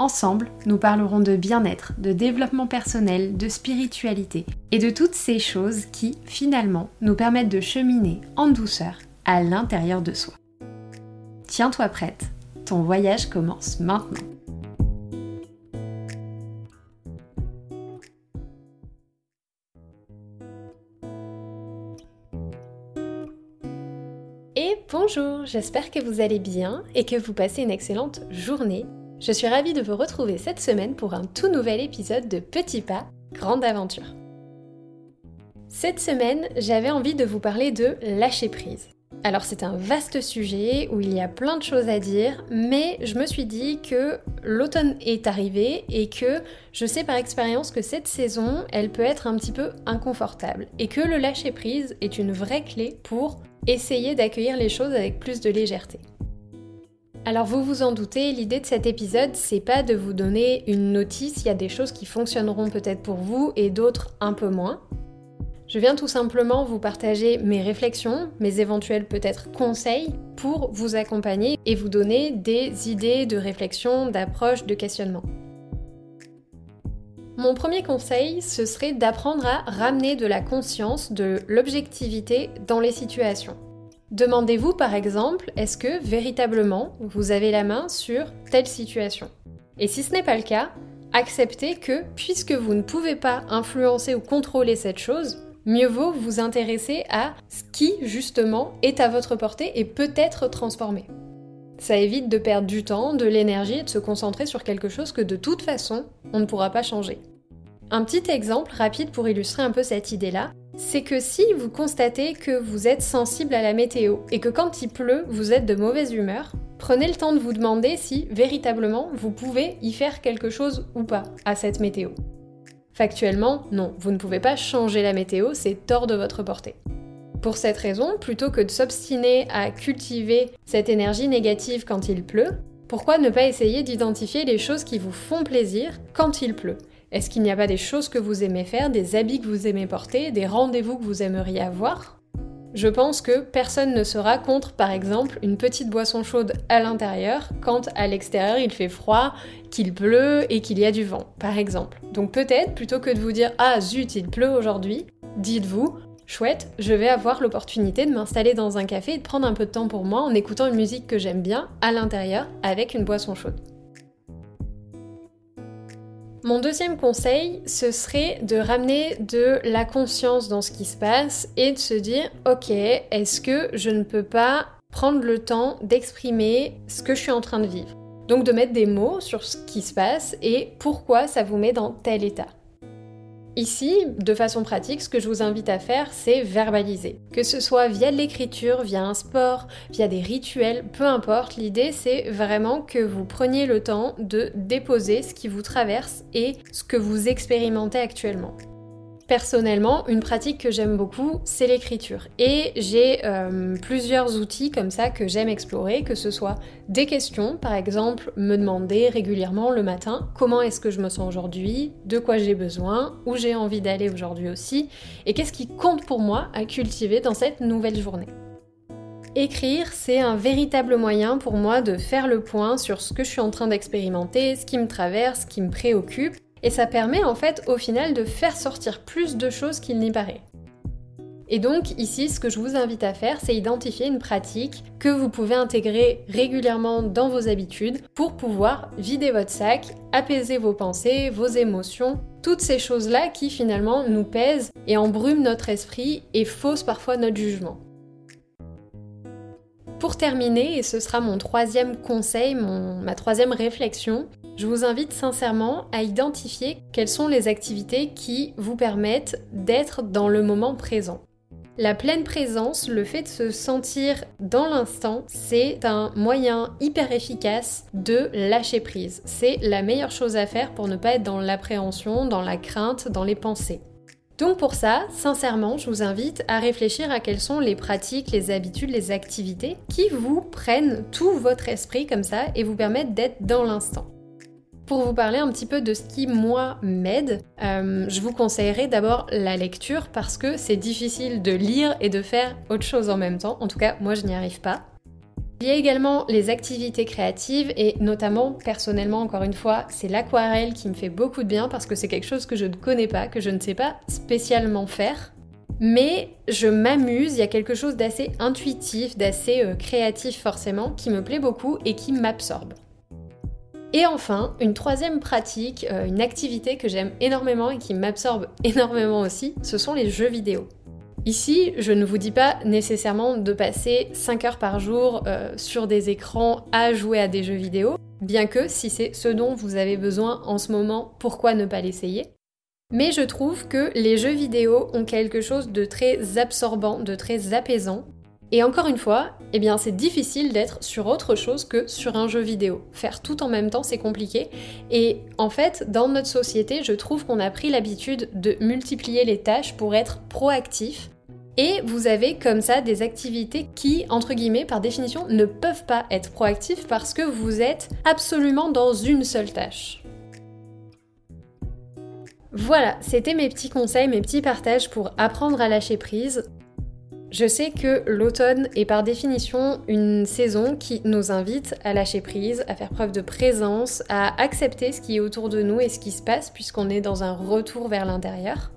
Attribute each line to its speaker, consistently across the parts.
Speaker 1: Ensemble, nous parlerons de bien-être, de développement personnel, de spiritualité et de toutes ces choses qui, finalement, nous permettent de cheminer en douceur à l'intérieur de soi. Tiens-toi prête, ton voyage commence maintenant. Et bonjour, j'espère que vous allez bien et que vous passez une excellente journée. Je suis ravie de vous retrouver cette semaine pour un tout nouvel épisode de Petit Pas, Grande Aventure. Cette semaine, j'avais envie de vous parler de lâcher prise. Alors c'est un vaste sujet où il y a plein de choses à dire, mais je me suis dit que l'automne est arrivé et que je sais par expérience que cette saison, elle peut être un petit peu inconfortable et que le lâcher prise est une vraie clé pour essayer d'accueillir les choses avec plus de légèreté. Alors vous vous en doutez, l'idée de cet épisode, c'est pas de vous donner une notice, il y a des choses qui fonctionneront peut-être pour vous et d'autres un peu moins. Je viens tout simplement vous partager mes réflexions, mes éventuels peut-être conseils pour vous accompagner et vous donner des idées de réflexion, d'approche, de questionnement. Mon premier conseil, ce serait d'apprendre à ramener de la conscience, de l'objectivité dans les situations. Demandez-vous par exemple, est-ce que véritablement vous avez la main sur telle situation? Et si ce n'est pas le cas, acceptez que puisque vous ne pouvez pas influencer ou contrôler cette chose, mieux vaut vous intéresser à ce qui, justement, est à votre portée et peut être transformé. Ça évite de perdre du temps, de l'énergie et de se concentrer sur quelque chose que de toute façon, on ne pourra pas changer. Un petit exemple rapide pour illustrer un peu cette idée-là, c'est que si vous constatez que vous êtes sensible à la météo et que quand il pleut, vous êtes de mauvaise humeur, prenez le temps de vous demander si véritablement vous pouvez y faire quelque chose ou pas à cette météo. Factuellement, non, vous ne pouvez pas changer la météo, c'est hors de votre portée. Pour cette raison, plutôt que de s'obstiner à cultiver cette énergie négative quand il pleut, pourquoi ne pas essayer d'identifier les choses qui vous font plaisir quand il pleut? Est-ce qu'il n'y a pas des choses que vous aimez faire, des habits que vous aimez porter, des rendez-vous que vous aimeriez avoir? Je pense que personne ne sera contre, par exemple, une petite boisson chaude à l'intérieur quand à l'extérieur il fait froid, qu'il pleut et qu'il y a du vent, par exemple. Donc peut-être, plutôt que de vous dire Ah zut, il pleut aujourd'hui, dites-vous Chouette, je vais avoir l'opportunité de m'installer dans un café et de prendre un peu de temps pour moi en écoutant une musique que j'aime bien à l'intérieur avec une boisson chaude. Mon deuxième conseil, ce serait de ramener de la conscience dans ce qui se passe et de se dire, ok, est-ce que je ne peux pas prendre le temps d'exprimer ce que je suis en train de vivre? Donc de mettre des mots sur ce qui se passe et pourquoi ça vous met dans tel état. Ici, de façon pratique, ce que je vous invite à faire, c'est verbaliser. Que ce soit via l'écriture, via un sport, via des rituels, peu importe, l'idée c'est vraiment que vous preniez le temps de déposer ce qui vous traverse et ce que vous expérimentez actuellement. Personnellement, une pratique que j'aime beaucoup, c'est l'écriture. Et j'ai euh, plusieurs outils comme ça que j'aime explorer, que ce soit des questions, par exemple, me demander régulièrement le matin comment est-ce que je me sens aujourd'hui, de quoi j'ai besoin, où j'ai envie d'aller aujourd'hui aussi, et qu'est-ce qui compte pour moi à cultiver dans cette nouvelle journée. Écrire, c'est un véritable moyen pour moi de faire le point sur ce que je suis en train d'expérimenter, ce qui me traverse, ce qui me préoccupe, et ça permet en fait au final de faire sortir plus de choses qu'il n'y paraît. Et donc ici, ce que je vous invite à faire, c'est identifier une pratique que vous pouvez intégrer régulièrement dans vos habitudes pour pouvoir vider votre sac, apaiser vos pensées, vos émotions, toutes ces choses-là qui finalement nous pèsent et embrument notre esprit et faussent parfois notre jugement. Pour terminer, et ce sera mon troisième conseil, ma troisième réflexion, je vous invite sincèrement à identifier quelles sont les activités qui vous permettent d'être dans le moment présent. La pleine présence, le fait de se sentir dans l'instant, c'est un moyen hyper efficace de lâcher prise. C'est la meilleure chose à faire pour ne pas être dans l'appréhension, dans la crainte, dans les pensées. Donc pour ça, sincèrement, je vous invite à réfléchir à quelles sont les pratiques, les habitudes, les activités qui vous prennent tout votre esprit comme ça et vous permettent d'être dans l'instant. Pour vous parler un petit peu de ce qui, moi, m'aide, euh, je vous conseillerais d'abord la lecture parce que c'est difficile de lire et de faire autre chose en même temps. En tout cas, moi, je n'y arrive pas. Il y a également les activités créatives et notamment personnellement encore une fois c'est l'aquarelle qui me fait beaucoup de bien parce que c'est quelque chose que je ne connais pas, que je ne sais pas spécialement faire. Mais je m'amuse, il y a quelque chose d'assez intuitif, d'assez euh, créatif forcément, qui me plaît beaucoup et qui m'absorbe. Et enfin, une troisième pratique, euh, une activité que j'aime énormément et qui m'absorbe énormément aussi, ce sont les jeux vidéo. Ici, je ne vous dis pas nécessairement de passer 5 heures par jour euh, sur des écrans à jouer à des jeux vidéo, bien que si c'est ce dont vous avez besoin en ce moment, pourquoi ne pas l'essayer? Mais je trouve que les jeux vidéo ont quelque chose de très absorbant, de très apaisant. Et encore une fois, eh bien c'est difficile d'être sur autre chose que sur un jeu vidéo. Faire tout en même temps, c'est compliqué. Et en fait, dans notre société, je trouve qu'on a pris l'habitude de multiplier les tâches pour être proactif et vous avez comme ça des activités qui, entre guillemets, par définition, ne peuvent pas être proactives parce que vous êtes absolument dans une seule tâche. Voilà, c'était mes petits conseils, mes petits partages pour apprendre à lâcher prise. Je sais que l'automne est par définition une saison qui nous invite à lâcher prise, à faire preuve de présence, à accepter ce qui est autour de nous et ce qui se passe puisqu'on est dans un retour vers l'intérieur.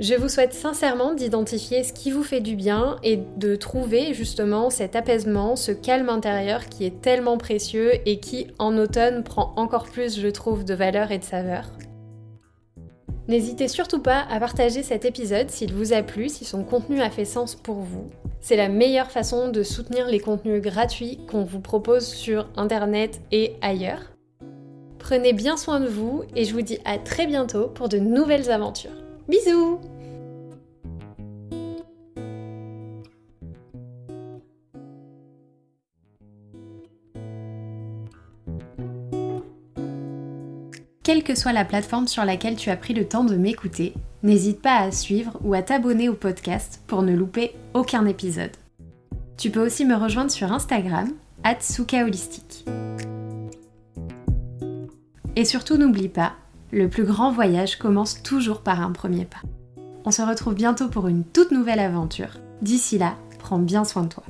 Speaker 1: Je vous souhaite sincèrement d'identifier ce qui vous fait du bien et de trouver justement cet apaisement, ce calme intérieur qui est tellement précieux et qui en automne prend encore plus, je trouve, de valeur et de saveur. N'hésitez surtout pas à partager cet épisode s'il vous a plu, si son contenu a fait sens pour vous. C'est la meilleure façon de soutenir les contenus gratuits qu'on vous propose sur Internet et ailleurs. Prenez bien soin de vous et je vous dis à très bientôt pour de nouvelles aventures. Bisous Quelle que soit la plateforme sur laquelle tu as pris le temps de m'écouter, n'hésite pas à suivre ou à t'abonner au podcast pour ne louper aucun épisode. Tu peux aussi me rejoindre sur Instagram, @sukaholistique. Et surtout n'oublie pas, le plus grand voyage commence toujours par un premier pas. On se retrouve bientôt pour une toute nouvelle aventure. D'ici là, prends bien soin de toi.